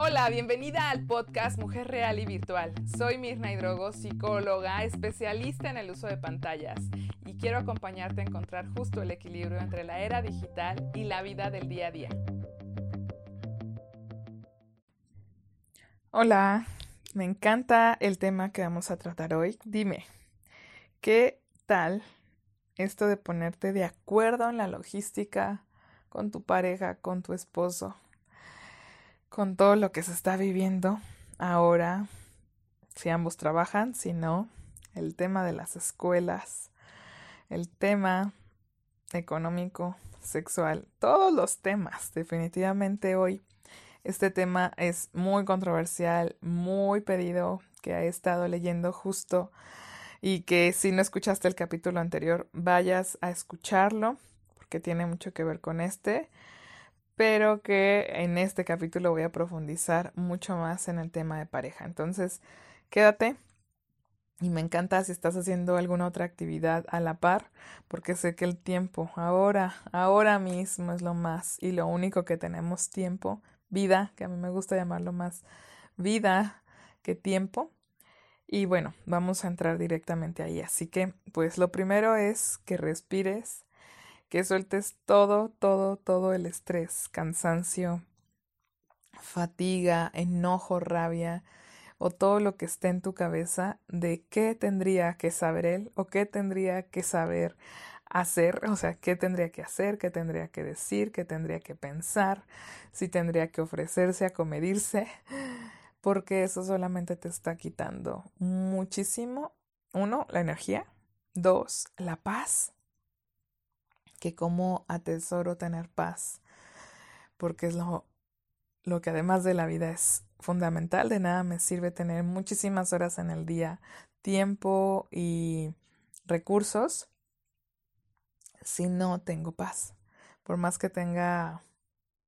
Hola, bienvenida al podcast Mujer Real y Virtual. Soy Mirna Hidrogo, psicóloga, especialista en el uso de pantallas y quiero acompañarte a encontrar justo el equilibrio entre la era digital y la vida del día a día. Hola, me encanta el tema que vamos a tratar hoy. Dime, ¿qué tal esto de ponerte de acuerdo en la logística con tu pareja, con tu esposo? Con todo lo que se está viviendo ahora, si ambos trabajan, si no, el tema de las escuelas, el tema económico, sexual, todos los temas, definitivamente hoy. Este tema es muy controversial, muy pedido, que he estado leyendo justo y que si no escuchaste el capítulo anterior, vayas a escucharlo porque tiene mucho que ver con este pero que en este capítulo voy a profundizar mucho más en el tema de pareja. Entonces, quédate y me encanta si estás haciendo alguna otra actividad a la par, porque sé que el tiempo ahora, ahora mismo es lo más y lo único que tenemos tiempo, vida, que a mí me gusta llamarlo más vida que tiempo. Y bueno, vamos a entrar directamente ahí. Así que, pues lo primero es que respires que sueltes todo, todo, todo el estrés, cansancio, fatiga, enojo, rabia o todo lo que esté en tu cabeza de qué tendría que saber él o qué tendría que saber hacer, o sea, qué tendría que hacer, qué tendría que decir, qué tendría que pensar, si tendría que ofrecerse a comedirse, porque eso solamente te está quitando muchísimo, uno, la energía, dos, la paz que cómo atesoro tener paz, porque es lo, lo que además de la vida es fundamental, de nada me sirve tener muchísimas horas en el día, tiempo y recursos si no tengo paz. Por más que tenga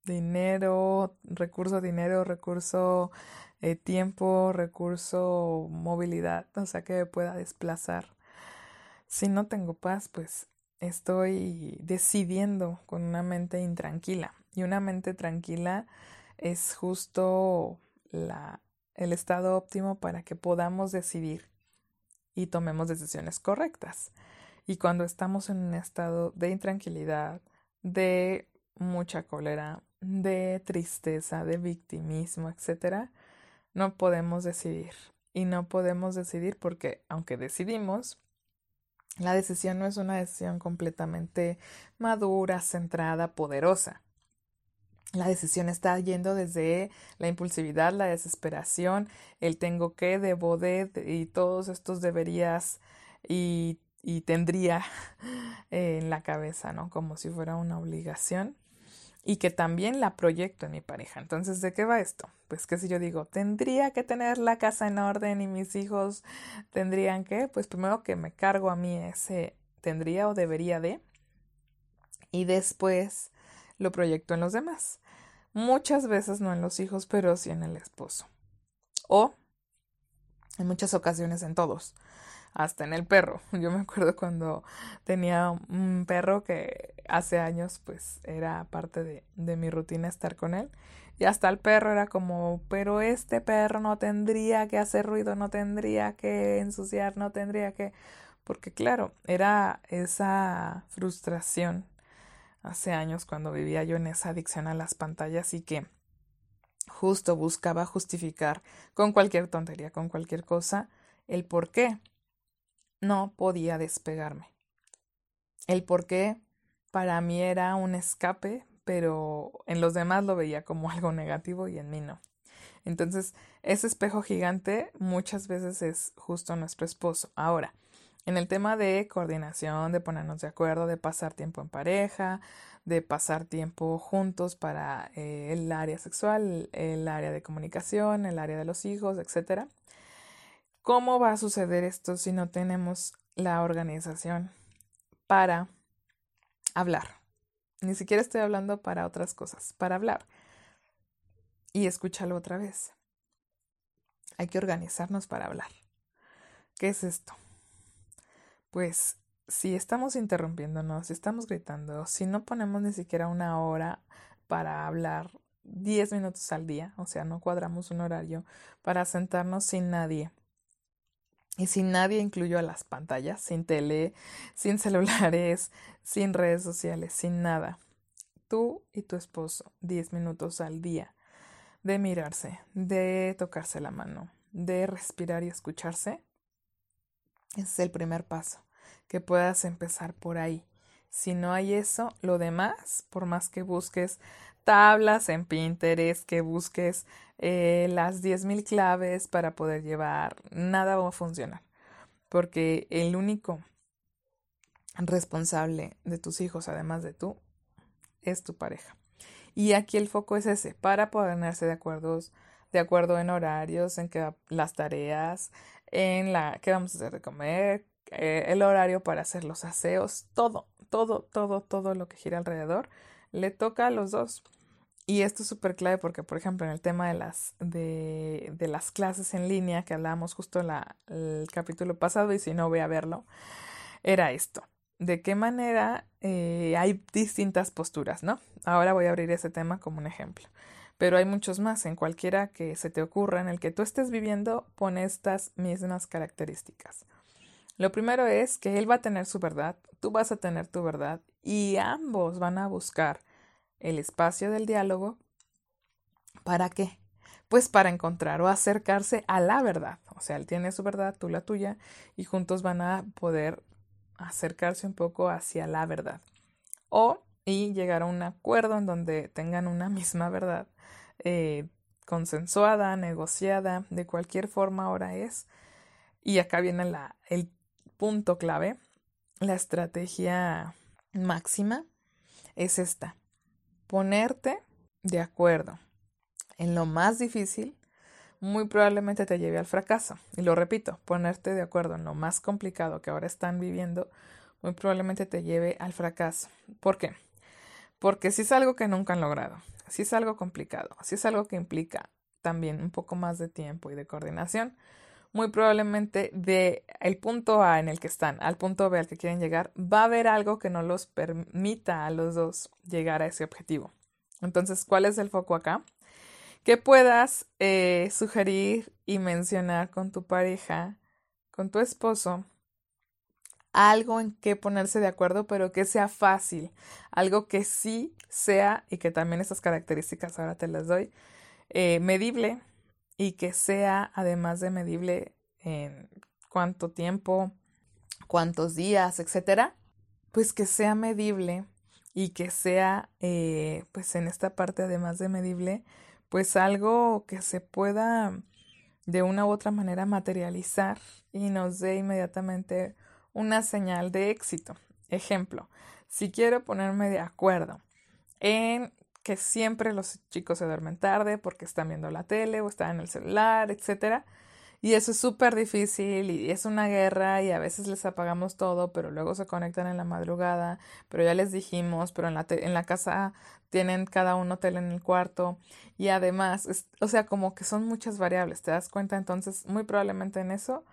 dinero, recurso dinero, recurso eh, tiempo, recurso movilidad, o sea que pueda desplazar. Si no tengo paz, pues estoy decidiendo con una mente intranquila. Y una mente tranquila es justo la, el estado óptimo para que podamos decidir y tomemos decisiones correctas. Y cuando estamos en un estado de intranquilidad, de mucha cólera, de tristeza, de victimismo, etc., no podemos decidir. Y no podemos decidir porque, aunque decidimos, la decisión no es una decisión completamente madura, centrada, poderosa. La decisión está yendo desde la impulsividad, la desesperación, el tengo que, debo de y todos estos deberías y, y tendría en la cabeza, ¿no? Como si fuera una obligación y que también la proyecto en mi pareja. Entonces, ¿de qué va esto? Pues que si yo digo, tendría que tener la casa en orden y mis hijos tendrían que, pues primero que me cargo a mí ese tendría o debería de y después lo proyecto en los demás. Muchas veces no en los hijos, pero sí en el esposo. O en muchas ocasiones en todos hasta en el perro. Yo me acuerdo cuando tenía un perro que hace años pues era parte de, mi rutina estar con él. Y hasta el perro era como, pero este perro no tendría que hacer ruido, no tendría que ensuciar, no tendría que... Porque claro, era esa frustración hace años cuando vivía yo en esa adicción a las pantallas y que justo buscaba justificar con cualquier tontería, con cualquier cosa, el por qué no podía despegarme. El por qué para mí era un escape, pero en los demás lo veía como algo negativo y en mí no. Entonces, ese espejo gigante muchas veces es justo nuestro esposo. Ahora, en el tema de coordinación, de ponernos de acuerdo, de pasar tiempo en pareja, de pasar tiempo juntos para eh, el área sexual, el área de comunicación, el área de los hijos, etcétera. ¿Cómo va a suceder esto si no tenemos la organización para hablar? Ni siquiera estoy hablando para otras cosas, para hablar. Y escúchalo otra vez. Hay que organizarnos para hablar. ¿Qué es esto? Pues si estamos interrumpiéndonos, si estamos gritando, si no ponemos ni siquiera una hora para hablar 10 minutos al día, o sea, no cuadramos un horario para sentarnos sin nadie. Y sin nadie incluyo a las pantallas, sin tele, sin celulares, sin redes sociales, sin nada. Tú y tu esposo, 10 minutos al día de mirarse, de tocarse la mano, de respirar y escucharse. Es el primer paso, que puedas empezar por ahí. Si no hay eso, lo demás, por más que busques tablas en Pinterest, que busques eh, las 10.000 claves para poder llevar, nada va a funcionar. Porque el único responsable de tus hijos, además de tú, es tu pareja. Y aquí el foco es ese, para ponerse de acuerdo, de acuerdo en horarios, en que las tareas, en la qué vamos a hacer de comer, eh, el horario para hacer los aseos, todo, todo, todo, todo lo que gira alrededor, le toca a los dos. Y esto es súper clave porque, por ejemplo, en el tema de las, de, de las clases en línea que hablábamos justo en el capítulo pasado, y si no voy a verlo, era esto. ¿De qué manera eh, hay distintas posturas, no? Ahora voy a abrir ese tema como un ejemplo. Pero hay muchos más. En cualquiera que se te ocurra, en el que tú estés viviendo, pone estas mismas características. Lo primero es que él va a tener su verdad, tú vas a tener tu verdad y ambos van a buscar el espacio del diálogo. ¿Para qué? Pues para encontrar o acercarse a la verdad. O sea, él tiene su verdad, tú la tuya, y juntos van a poder acercarse un poco hacia la verdad. O y llegar a un acuerdo en donde tengan una misma verdad eh, consensuada, negociada, de cualquier forma ahora es. Y acá viene la, el punto clave, la estrategia máxima es esta, ponerte de acuerdo en lo más difícil, muy probablemente te lleve al fracaso. Y lo repito, ponerte de acuerdo en lo más complicado que ahora están viviendo, muy probablemente te lleve al fracaso. ¿Por qué? Porque si es algo que nunca han logrado, si es algo complicado, si es algo que implica también un poco más de tiempo y de coordinación, muy probablemente de el punto A en el que están al punto B al que quieren llegar, va a haber algo que no los permita a los dos llegar a ese objetivo. Entonces, ¿cuál es el foco acá? Que puedas eh, sugerir y mencionar con tu pareja, con tu esposo, algo en que ponerse de acuerdo, pero que sea fácil, algo que sí sea, y que también esas características ahora te las doy, eh, medible, y que sea además de medible en cuánto tiempo, cuántos días, etcétera, pues que sea medible y que sea, eh, pues en esta parte además de medible, pues algo que se pueda de una u otra manera materializar y nos dé inmediatamente una señal de éxito. Ejemplo, si quiero ponerme de acuerdo en que siempre los chicos se duermen tarde porque están viendo la tele o están en el celular, etcétera. Y eso es súper difícil y es una guerra y a veces les apagamos todo, pero luego se conectan en la madrugada, pero ya les dijimos, pero en la, en la casa tienen cada uno tele en el cuarto y además, o sea, como que son muchas variables, ¿te das cuenta? Entonces, muy probablemente en eso,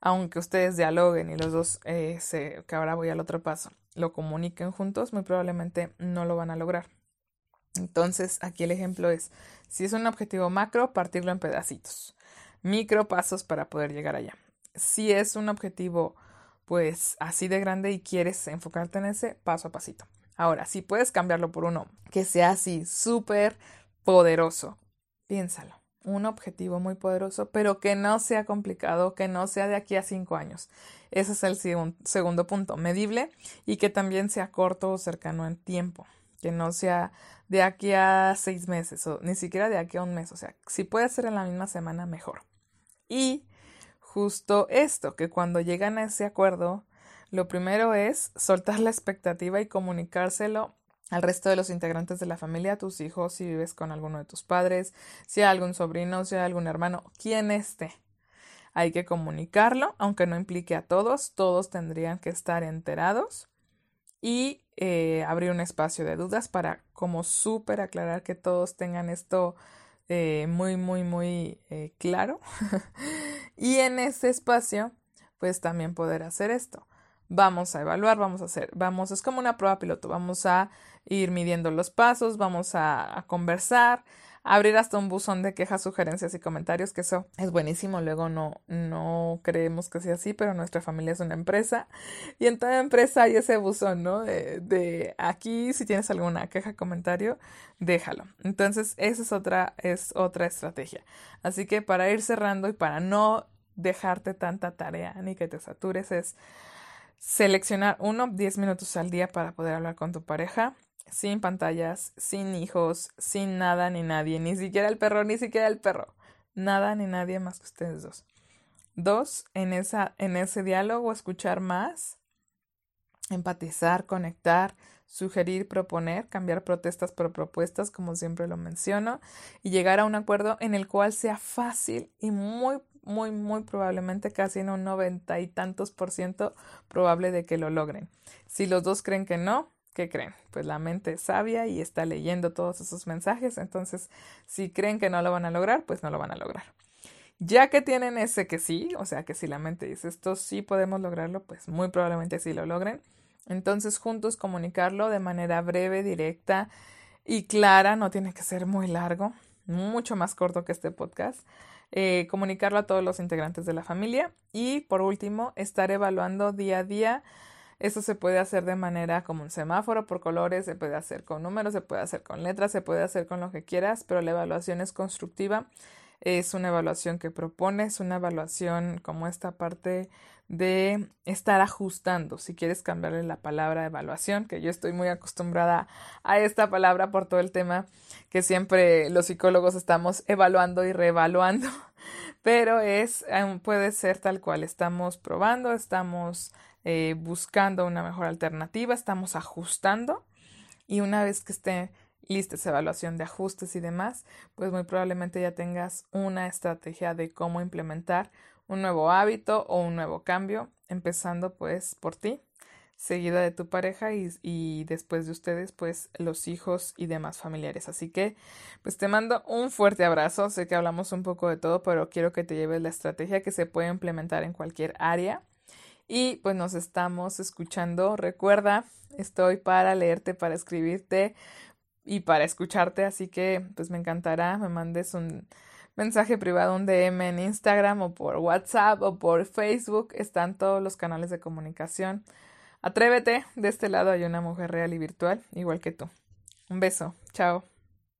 aunque ustedes dialoguen y los dos, eh, se, que ahora voy al otro paso, lo comuniquen juntos, muy probablemente no lo van a lograr. Entonces, aquí el ejemplo es, si es un objetivo macro, partirlo en pedacitos, micro pasos para poder llegar allá. Si es un objetivo, pues así de grande y quieres enfocarte en ese, paso a pasito. Ahora, si puedes cambiarlo por uno que sea así, súper poderoso, piénsalo. Un objetivo muy poderoso, pero que no sea complicado, que no sea de aquí a cinco años. Ese es el segundo punto, medible y que también sea corto o cercano en tiempo que no sea de aquí a seis meses o ni siquiera de aquí a un mes. O sea, si puede ser en la misma semana, mejor. Y justo esto, que cuando llegan a ese acuerdo, lo primero es soltar la expectativa y comunicárselo al resto de los integrantes de la familia, a tus hijos, si vives con alguno de tus padres, si hay algún sobrino, si hay algún hermano, quien esté. Hay que comunicarlo, aunque no implique a todos, todos tendrían que estar enterados y eh, abrir un espacio de dudas para como súper aclarar que todos tengan esto eh, muy, muy, muy eh, claro. y en ese espacio, pues también poder hacer esto. vamos a evaluar, vamos a hacer, vamos, es como una prueba piloto, vamos a ir midiendo los pasos, vamos a, a conversar, abrir hasta un buzón de quejas, sugerencias y comentarios, que eso es buenísimo. Luego no, no creemos que sea así, pero nuestra familia es una empresa y en toda empresa hay ese buzón, ¿no? De, aquí, si tienes alguna queja, comentario, déjalo. Entonces, esa es otra, es otra estrategia. Así que para ir cerrando y para no dejarte tanta tarea ni que te satures es seleccionar uno, 10 minutos al día para poder hablar con tu pareja sin pantallas, sin hijos, sin nada ni nadie, ni siquiera el perro, ni siquiera el perro. Nada ni nadie más que ustedes dos. Dos, en, esa, en ese diálogo escuchar más, empatizar, conectar, sugerir, proponer, cambiar protestas por propuestas, como siempre lo menciono, y llegar a un acuerdo en el cual sea fácil y muy, muy, muy probablemente casi en un noventa y tantos por ciento probable de que lo logren. Si los dos creen que no, ¿qué creen? Pues la mente es sabia y está leyendo todos esos mensajes, entonces si creen que no lo van a lograr, pues no lo van a lograr. Ya que tienen ese que sí, o sea que si la mente dice esto sí podemos lograrlo, pues muy probablemente sí lo logren. Entonces juntos comunicarlo de manera breve, directa y clara, no tiene que ser muy largo, mucho más corto que este podcast. Eh, comunicarlo a todos los integrantes de la familia y por último estar evaluando día a día eso se puede hacer de manera como un semáforo por colores, se puede hacer con números, se puede hacer con letras, se puede hacer con lo que quieras, pero la evaluación es constructiva. Es una evaluación que propone, es una evaluación como esta parte de estar ajustando. Si quieres cambiarle la palabra evaluación, que yo estoy muy acostumbrada a esta palabra por todo el tema que siempre los psicólogos estamos evaluando y reevaluando, pero es puede ser tal cual estamos probando, estamos eh, buscando una mejor alternativa, estamos ajustando y una vez que esté lista esa evaluación de ajustes y demás, pues muy probablemente ya tengas una estrategia de cómo implementar un nuevo hábito o un nuevo cambio, empezando pues por ti, seguida de tu pareja y, y, después de ustedes pues los hijos y demás familiares. Así que pues te mando un fuerte abrazo, sé que hablamos un poco de todo, pero quiero que te lleves la estrategia que se puede implementar en cualquier área y pues nos estamos escuchando. Recuerda, estoy para leerte, para escribirte y para escucharte, así que pues me encantará, me mandes un mensaje privado, un DM en Instagram o por WhatsApp o por Facebook, están todos los canales de comunicación. Atrévete, de este lado hay una mujer real y virtual, igual que tú. Un beso, chao.